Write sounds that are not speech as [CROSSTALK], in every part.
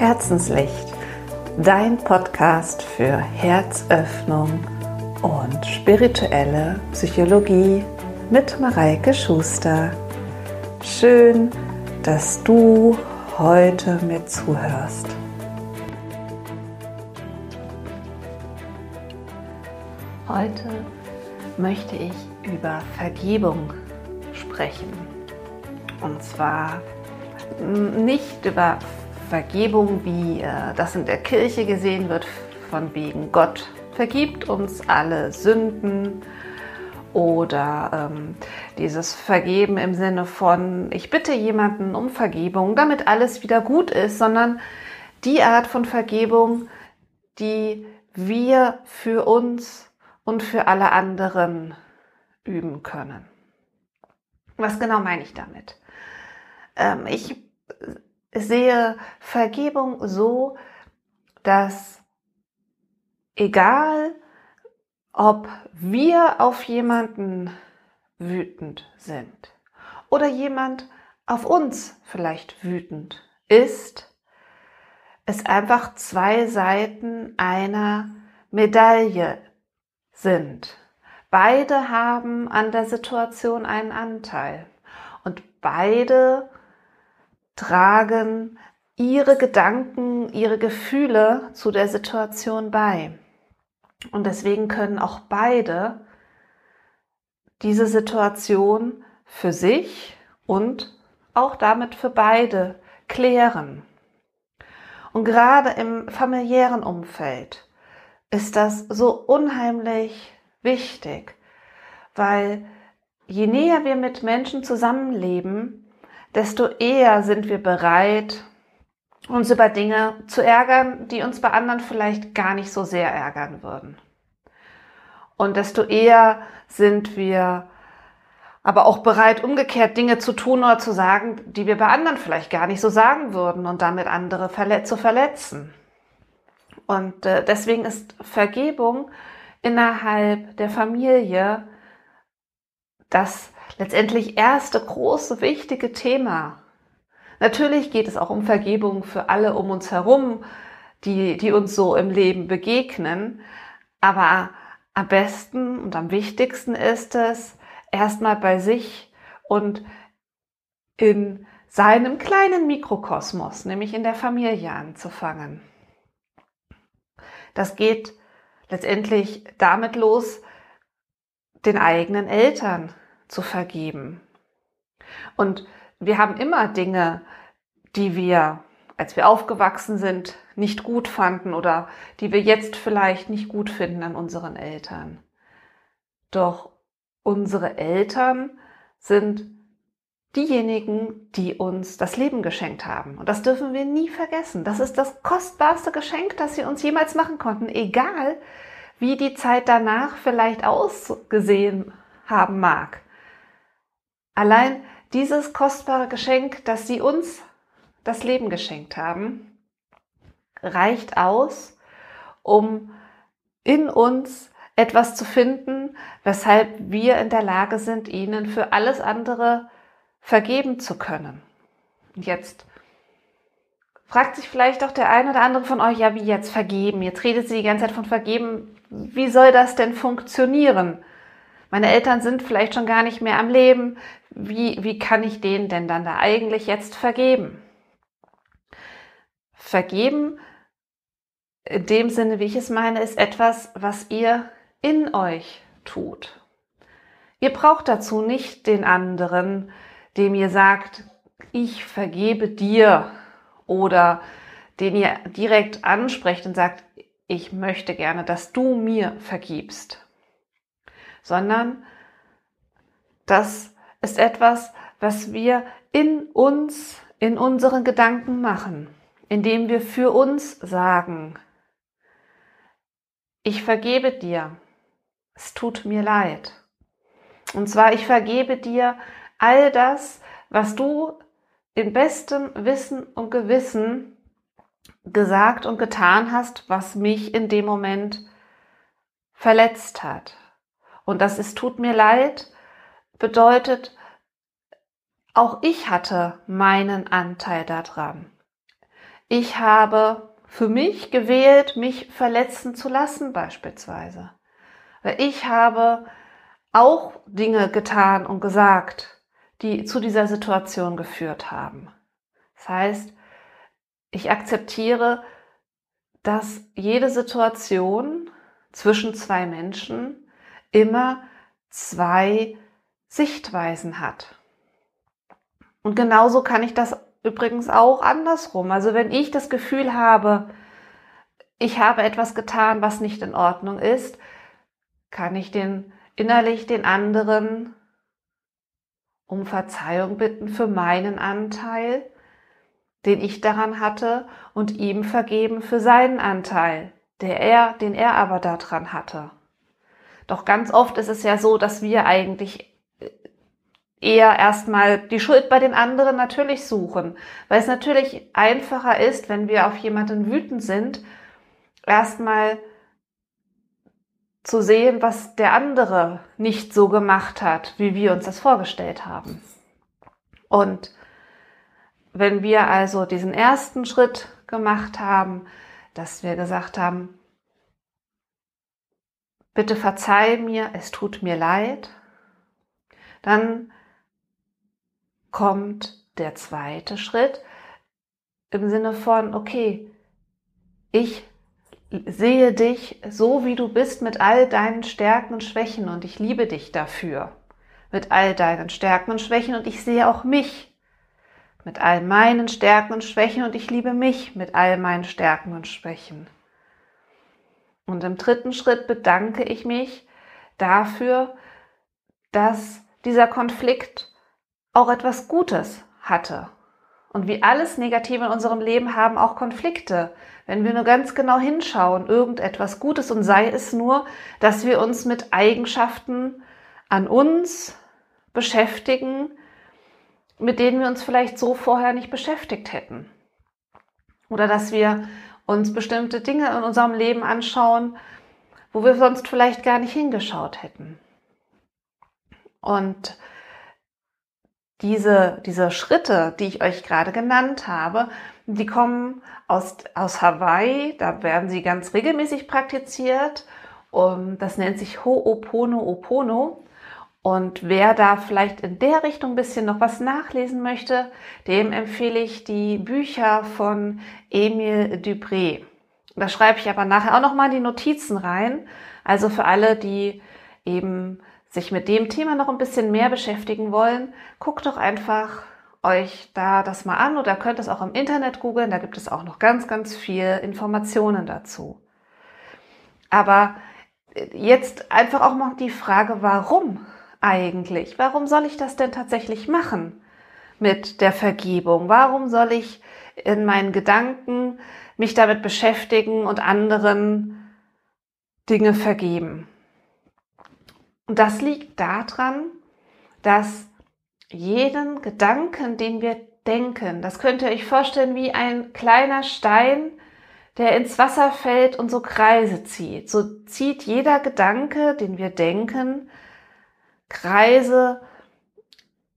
Herzenslicht, dein Podcast für Herzöffnung und spirituelle Psychologie mit Mareike Schuster. Schön, dass du heute mir zuhörst. Heute möchte ich über Vergebung sprechen. Und zwar nicht über Vergebung, wie äh, das in der Kirche gesehen wird, von wegen Gott vergibt uns alle Sünden oder ähm, dieses Vergeben im Sinne von, ich bitte jemanden um Vergebung, damit alles wieder gut ist, sondern die Art von Vergebung, die wir für uns und für alle anderen üben können. Was genau meine ich damit? Ähm, ich sehe Vergebung so, dass egal, ob wir auf jemanden wütend sind oder jemand auf uns vielleicht wütend ist, es einfach zwei Seiten einer Medaille sind. Beide haben an der Situation einen Anteil und beide tragen ihre Gedanken, ihre Gefühle zu der Situation bei. Und deswegen können auch beide diese Situation für sich und auch damit für beide klären. Und gerade im familiären Umfeld ist das so unheimlich wichtig, weil je näher wir mit Menschen zusammenleben, desto eher sind wir bereit, uns über Dinge zu ärgern, die uns bei anderen vielleicht gar nicht so sehr ärgern würden. Und desto eher sind wir aber auch bereit, umgekehrt Dinge zu tun oder zu sagen, die wir bei anderen vielleicht gar nicht so sagen würden und damit andere zu verletzen. Und äh, deswegen ist Vergebung innerhalb der Familie das letztendlich erste große, wichtige Thema. Natürlich geht es auch um Vergebung für alle um uns herum, die, die uns so im Leben begegnen. Aber am besten und am wichtigsten ist es, erstmal bei sich und in seinem kleinen Mikrokosmos, nämlich in der Familie anzufangen. Das geht letztendlich damit los, den eigenen Eltern zu vergeben. Und wir haben immer Dinge, die wir, als wir aufgewachsen sind, nicht gut fanden oder die wir jetzt vielleicht nicht gut finden an unseren Eltern. Doch unsere Eltern sind diejenigen, die uns das Leben geschenkt haben. Und das dürfen wir nie vergessen. Das ist das kostbarste Geschenk, das sie uns jemals machen konnten, egal wie die Zeit danach vielleicht ausgesehen haben mag. Allein dieses kostbare Geschenk, das sie uns das Leben geschenkt haben, reicht aus, um in uns etwas zu finden, weshalb wir in der Lage sind, ihnen für alles andere vergeben zu können. Und jetzt fragt sich vielleicht auch der eine oder andere von euch, ja, wie jetzt vergeben? Jetzt redet sie die ganze Zeit von vergeben. Wie soll das denn funktionieren? Meine Eltern sind vielleicht schon gar nicht mehr am Leben. Wie, wie kann ich denen denn dann da eigentlich jetzt vergeben? Vergeben, in dem Sinne, wie ich es meine, ist etwas, was ihr in euch tut. Ihr braucht dazu nicht den anderen, dem ihr sagt, ich vergebe dir oder den ihr direkt ansprecht und sagt, ich möchte gerne, dass du mir vergibst sondern das ist etwas, was wir in uns, in unseren Gedanken machen, indem wir für uns sagen, ich vergebe dir, es tut mir leid. Und zwar, ich vergebe dir all das, was du in bestem Wissen und Gewissen gesagt und getan hast, was mich in dem Moment verletzt hat. Und das ist tut mir leid bedeutet, auch ich hatte meinen Anteil daran. ich habe für mich gewählt, mich verletzen zu lassen beispielsweise. Ich habe auch Dinge getan und gesagt, die zu dieser Situation geführt haben. Das heißt, ich akzeptiere, dass jede Situation zwischen zwei Menschen immer zwei Sichtweisen hat. Und genauso kann ich das übrigens auch andersrum. Also wenn ich das Gefühl habe, ich habe etwas getan, was nicht in Ordnung ist, kann ich den innerlich den anderen um Verzeihung bitten für meinen Anteil, den ich daran hatte, und ihm vergeben für seinen Anteil, der er, den er aber daran hatte. Doch ganz oft ist es ja so, dass wir eigentlich eher erstmal die Schuld bei den anderen natürlich suchen, weil es natürlich einfacher ist, wenn wir auf jemanden wütend sind, erstmal zu sehen, was der andere nicht so gemacht hat, wie wir uns das vorgestellt haben. Und wenn wir also diesen ersten Schritt gemacht haben, dass wir gesagt haben, bitte verzeih mir, es tut mir leid, dann kommt der zweite Schritt im Sinne von, okay, ich sehe dich so, wie du bist, mit all deinen Stärken und Schwächen und ich liebe dich dafür. Mit all deinen Stärken und Schwächen und ich sehe auch mich mit all meinen Stärken und Schwächen und ich liebe mich mit all meinen Stärken und Schwächen. Und im dritten Schritt bedanke ich mich dafür, dass dieser Konflikt auch etwas Gutes hatte. Und wie alles Negative in unserem Leben haben auch Konflikte. Wenn wir nur ganz genau hinschauen, irgendetwas Gutes und sei es nur, dass wir uns mit Eigenschaften an uns beschäftigen, mit denen wir uns vielleicht so vorher nicht beschäftigt hätten. Oder dass wir uns bestimmte Dinge in unserem Leben anschauen, wo wir sonst vielleicht gar nicht hingeschaut hätten. Und diese, diese Schritte, die ich euch gerade genannt habe, die kommen aus, aus Hawaii, da werden sie ganz regelmäßig praktiziert. Und das nennt sich Ho'oponopono. Und wer da vielleicht in der Richtung ein bisschen noch was nachlesen möchte, dem empfehle ich die Bücher von Emile Dupré. Da schreibe ich aber nachher auch noch mal die Notizen rein. Also für alle, die eben sich mit dem Thema noch ein bisschen mehr beschäftigen wollen, guckt doch einfach euch da das mal an oder könnt es auch im Internet googeln. Da gibt es auch noch ganz, ganz viel Informationen dazu. Aber jetzt einfach auch mal die Frage, warum eigentlich? Warum soll ich das denn tatsächlich machen mit der Vergebung? Warum soll ich in meinen Gedanken mich damit beschäftigen und anderen Dinge vergeben? Und das liegt daran, dass jeden Gedanken, den wir denken, das könnt ihr euch vorstellen wie ein kleiner Stein, der ins Wasser fällt und so Kreise zieht. So zieht jeder Gedanke, den wir denken, Kreise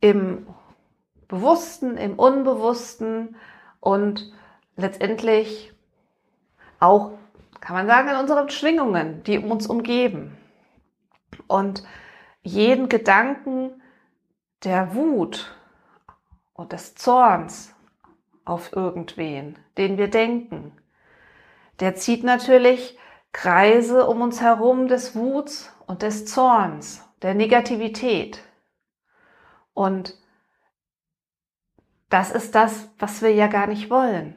im Bewussten, im Unbewussten und letztendlich auch, kann man sagen, in unseren Schwingungen, die uns umgeben. Und jeden Gedanken der Wut und des Zorns auf irgendwen, den wir denken, der zieht natürlich Kreise um uns herum des Wuts und des Zorns, der Negativität. Und das ist das, was wir ja gar nicht wollen.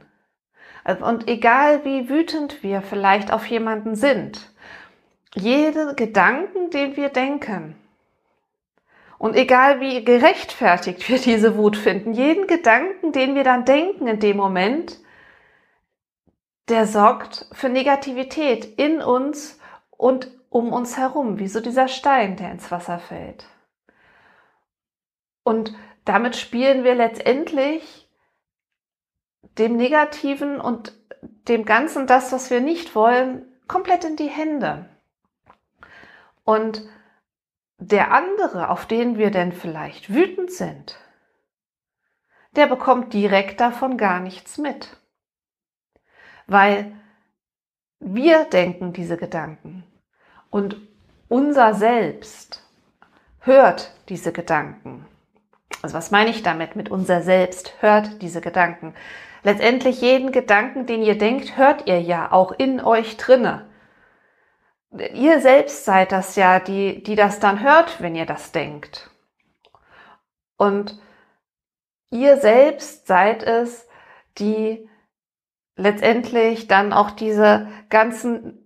Und egal wie wütend wir vielleicht auf jemanden sind, jeden Gedanken, den wir denken, und egal wie gerechtfertigt wir diese Wut finden, jeden Gedanken, den wir dann denken in dem Moment, der sorgt für Negativität in uns und um uns herum, wie so dieser Stein, der ins Wasser fällt. Und damit spielen wir letztendlich dem Negativen und dem Ganzen, das, was wir nicht wollen, komplett in die Hände. Und der andere, auf den wir denn vielleicht wütend sind, der bekommt direkt davon gar nichts mit. weil wir denken diese Gedanken und unser Selbst hört diese Gedanken. Also was meine ich damit? Mit unser Selbst hört diese Gedanken. Letztendlich jeden Gedanken, den ihr denkt, hört ihr ja auch in euch drinne. Ihr selbst seid das ja, die, die das dann hört, wenn ihr das denkt. Und ihr selbst seid es, die letztendlich dann auch diese ganzen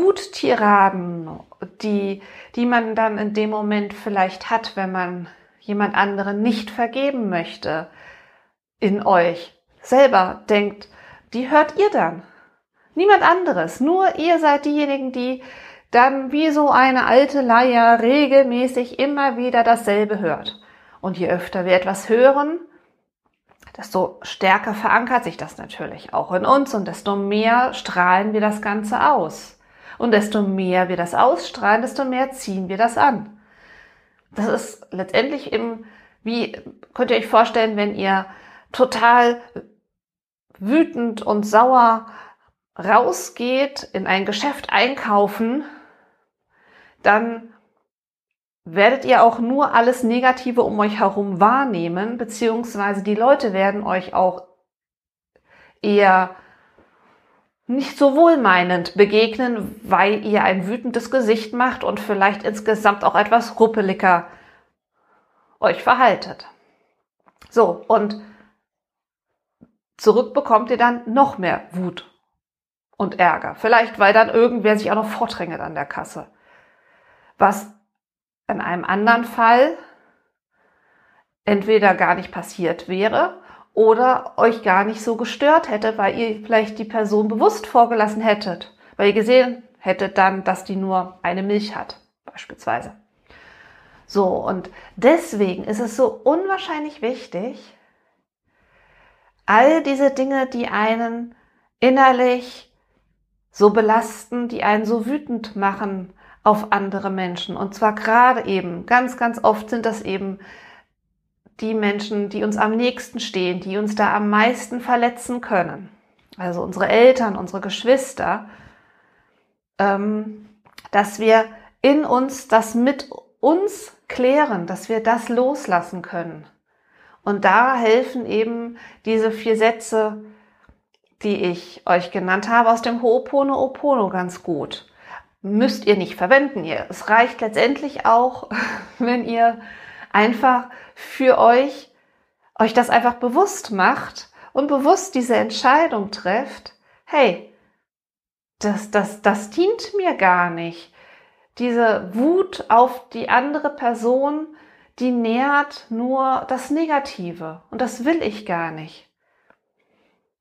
Wuttiraden, die, die man dann in dem Moment vielleicht hat, wenn man jemand anderen nicht vergeben möchte, in euch selber denkt, die hört ihr dann. Niemand anderes. Nur ihr seid diejenigen, die dann wie so eine alte Leier regelmäßig immer wieder dasselbe hört. Und je öfter wir etwas hören, desto stärker verankert sich das natürlich auch in uns und desto mehr strahlen wir das Ganze aus. Und desto mehr wir das ausstrahlen, desto mehr ziehen wir das an. Das ist letztendlich im, wie könnt ihr euch vorstellen, wenn ihr total wütend und sauer rausgeht, in ein Geschäft einkaufen, dann werdet ihr auch nur alles Negative um euch herum wahrnehmen, beziehungsweise die Leute werden euch auch eher nicht so wohlmeinend begegnen, weil ihr ein wütendes Gesicht macht und vielleicht insgesamt auch etwas ruppeliger euch verhaltet. So, und zurück bekommt ihr dann noch mehr Wut und Ärger. Vielleicht, weil dann irgendwer sich auch noch vordrängt an der Kasse. Was in einem anderen Fall entweder gar nicht passiert wäre oder euch gar nicht so gestört hätte, weil ihr vielleicht die Person bewusst vorgelassen hättet, weil ihr gesehen hättet dann, dass die nur eine Milch hat, beispielsweise. So, und deswegen ist es so unwahrscheinlich wichtig, all diese Dinge, die einen innerlich so belasten, die einen so wütend machen auf andere Menschen. Und zwar gerade eben, ganz, ganz oft sind das eben die Menschen, die uns am nächsten stehen, die uns da am meisten verletzen können. Also unsere Eltern, unsere Geschwister, ähm, dass wir in uns das mit uns klären, dass wir das loslassen können. Und da helfen eben diese vier Sätze, die ich euch genannt habe, aus dem Ho'oponopono ganz gut. Müsst ihr nicht verwenden. Ihr. Es reicht letztendlich auch, [LAUGHS] wenn ihr einfach für euch, euch das einfach bewusst macht und bewusst diese Entscheidung trefft, hey, das, das, das dient mir gar nicht. Diese Wut auf die andere Person, die nährt nur das Negative und das will ich gar nicht.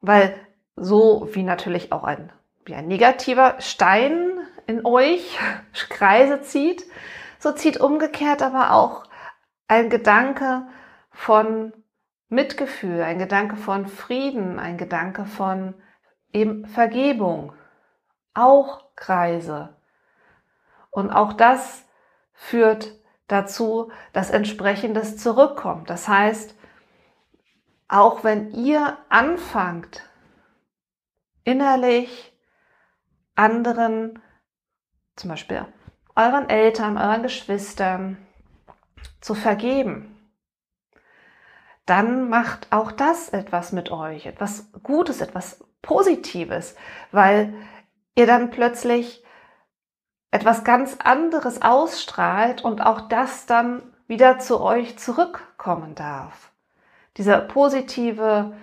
Weil so wie natürlich auch ein, wie ein negativer Stein in euch [LAUGHS] Kreise zieht, so zieht umgekehrt aber auch ein Gedanke von Mitgefühl, ein Gedanke von Frieden, ein Gedanke von eben Vergebung, auch Kreise. Und auch das führt dazu, dass entsprechendes zurückkommt. Das heißt, auch wenn ihr anfangt, innerlich anderen, zum Beispiel euren Eltern, euren Geschwistern, zu vergeben, dann macht auch das etwas mit euch, etwas Gutes, etwas Positives, weil ihr dann plötzlich etwas ganz anderes ausstrahlt und auch das dann wieder zu euch zurückkommen darf. Diese positive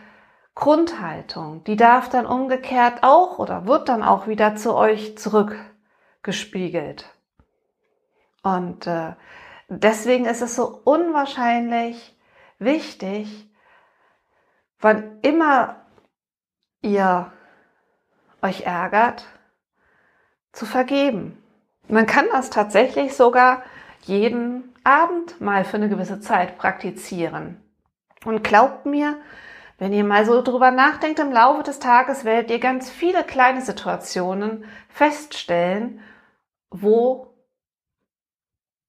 Grundhaltung, die darf dann umgekehrt auch oder wird dann auch wieder zu euch zurückgespiegelt. Und äh, deswegen ist es so unwahrscheinlich wichtig, wann immer ihr euch ärgert, zu vergeben. Man kann das tatsächlich sogar jeden Abend mal für eine gewisse Zeit praktizieren. Und glaubt mir, wenn ihr mal so drüber nachdenkt im Laufe des Tages, werdet ihr ganz viele kleine Situationen feststellen, wo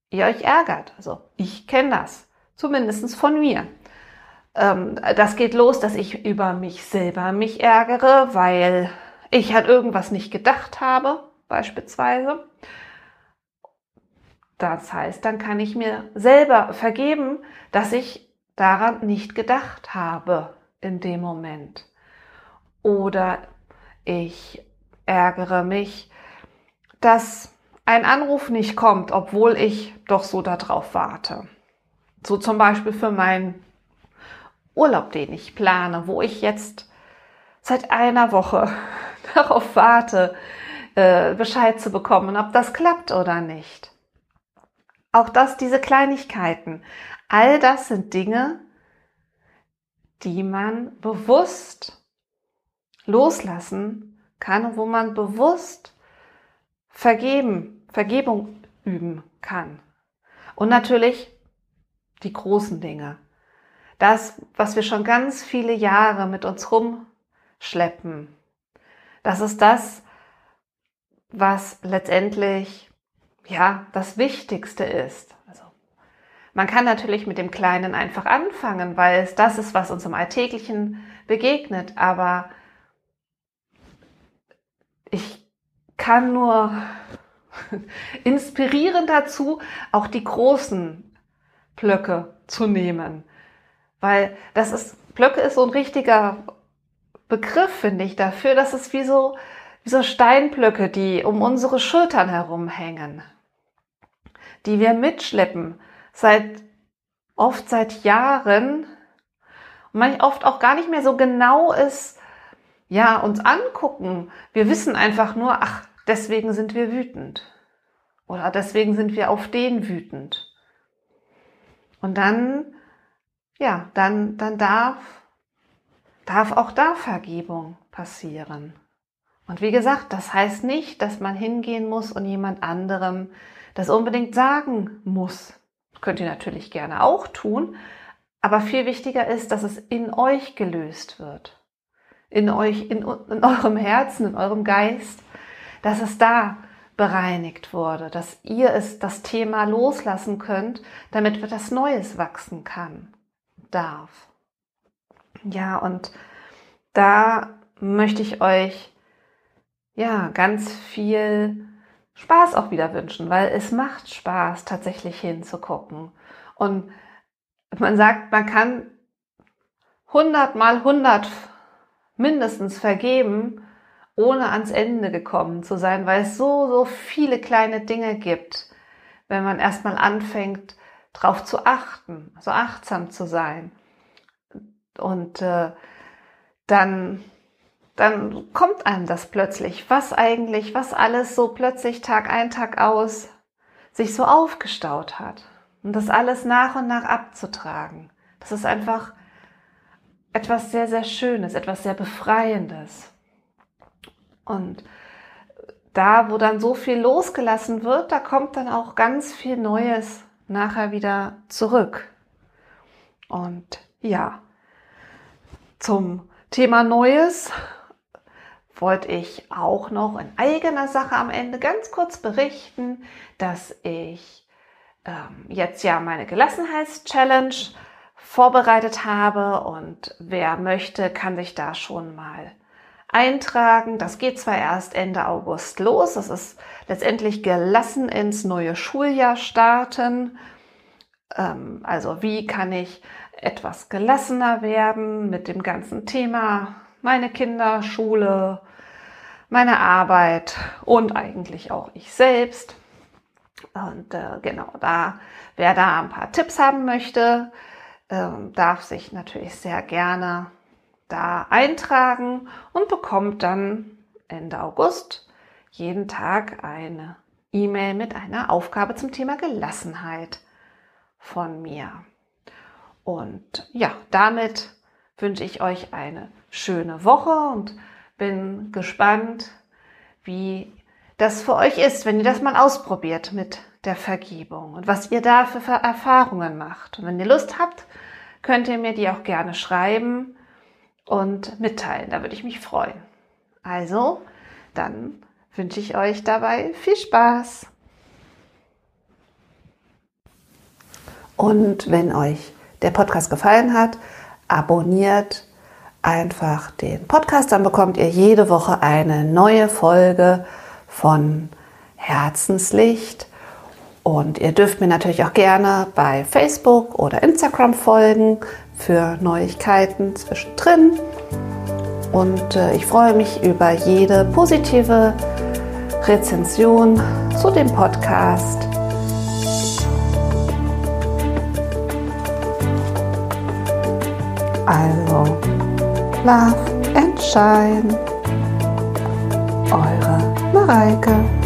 ihr euch ärgert. Also ich kenne das, zumindest von mir. Ähm, das geht los, dass ich über mich selber mich ärgere, weil ich an irgendwas nicht gedacht habe, beispielsweise. Das heißt, dann kann ich mir selber vergeben, dass ich daran nicht gedacht habe in dem Moment. Oder ich ärgere mich, dass ein Anruf nicht kommt, obwohl ich doch so darauf warte. So zum Beispiel für meinen Urlaub, den ich plane, wo ich jetzt seit einer Woche [LAUGHS] darauf warte, äh, Bescheid zu bekommen, ob das klappt oder nicht. Auch das, diese Kleinigkeiten, all das sind Dinge, die man bewusst loslassen kann und wo man bewusst vergeben, Vergebung üben kann. Und natürlich die großen Dinge. Das, was wir schon ganz viele Jahre mit uns rumschleppen. Das ist das, was letztendlich ja das Wichtigste ist. Also man kann natürlich mit dem Kleinen einfach anfangen, weil es das ist, was uns im Alltäglichen begegnet. Aber ich kann nur [LAUGHS] inspirieren dazu, auch die großen Blöcke zu nehmen. Weil das ist, Blöcke ist so ein richtiger Begriff, finde ich, dafür, dass es wie so, wie so Steinblöcke, die um unsere Schultern herumhängen, die wir mitschleppen, seit, oft seit Jahren, und manchmal oft auch gar nicht mehr so genau ist, ja, uns angucken. Wir wissen einfach nur, ach, deswegen sind wir wütend. Oder deswegen sind wir auf den wütend. Und dann, ja, dann, dann darf, darf auch da Vergebung passieren. Und wie gesagt, das heißt nicht, dass man hingehen muss und jemand anderem das unbedingt sagen muss. Das könnt ihr natürlich gerne auch tun, aber viel wichtiger ist, dass es in euch gelöst wird. In euch, in, in eurem Herzen, in eurem Geist, dass es da bereinigt wurde, dass ihr es das Thema loslassen könnt, damit etwas Neues wachsen kann, darf. Ja, und da möchte ich euch ja ganz viel Spaß auch wieder wünschen, weil es macht Spaß, tatsächlich hinzugucken. Und man sagt, man kann 100 mal 100 mindestens vergeben, ohne ans Ende gekommen zu sein, weil es so, so viele kleine Dinge gibt, wenn man erstmal anfängt, darauf zu achten, so achtsam zu sein. Und äh, dann, dann kommt einem das plötzlich, was eigentlich, was alles so plötzlich Tag ein, Tag aus sich so aufgestaut hat. Und das alles nach und nach abzutragen. Das ist einfach etwas sehr, sehr Schönes, etwas sehr Befreiendes. Und da, wo dann so viel losgelassen wird, da kommt dann auch ganz viel Neues nachher wieder zurück. Und ja, zum Thema Neues wollte ich auch noch in eigener Sache am Ende ganz kurz berichten, dass ich ähm, jetzt ja meine Gelassenheitschallenge vorbereitet habe und wer möchte, kann sich da schon mal eintragen. Das geht zwar erst Ende August los, das ist letztendlich gelassen ins neue Schuljahr starten. Ähm, also wie kann ich etwas gelassener werden mit dem ganzen Thema meine Kinder, Schule, meine Arbeit und eigentlich auch ich selbst. Und äh, genau, da, wer da ein paar Tipps haben möchte, äh, darf sich natürlich sehr gerne da eintragen und bekommt dann Ende August jeden Tag eine E-Mail mit einer Aufgabe zum Thema Gelassenheit von mir. Und ja, damit wünsche ich euch eine schöne Woche und bin gespannt, wie das für euch ist, wenn ihr das mal ausprobiert mit der Vergebung und was ihr da für Erfahrungen macht. Und wenn ihr Lust habt, könnt ihr mir die auch gerne schreiben und mitteilen. Da würde ich mich freuen. Also, dann wünsche ich euch dabei viel Spaß. Und wenn euch der Podcast gefallen hat, abonniert, einfach den Podcast, dann bekommt ihr jede Woche eine neue Folge von Herzenslicht. Und ihr dürft mir natürlich auch gerne bei Facebook oder Instagram folgen für Neuigkeiten zwischendrin. Und äh, ich freue mich über jede positive Rezension zu dem Podcast. Also, Love and Shine. Eure Mareike.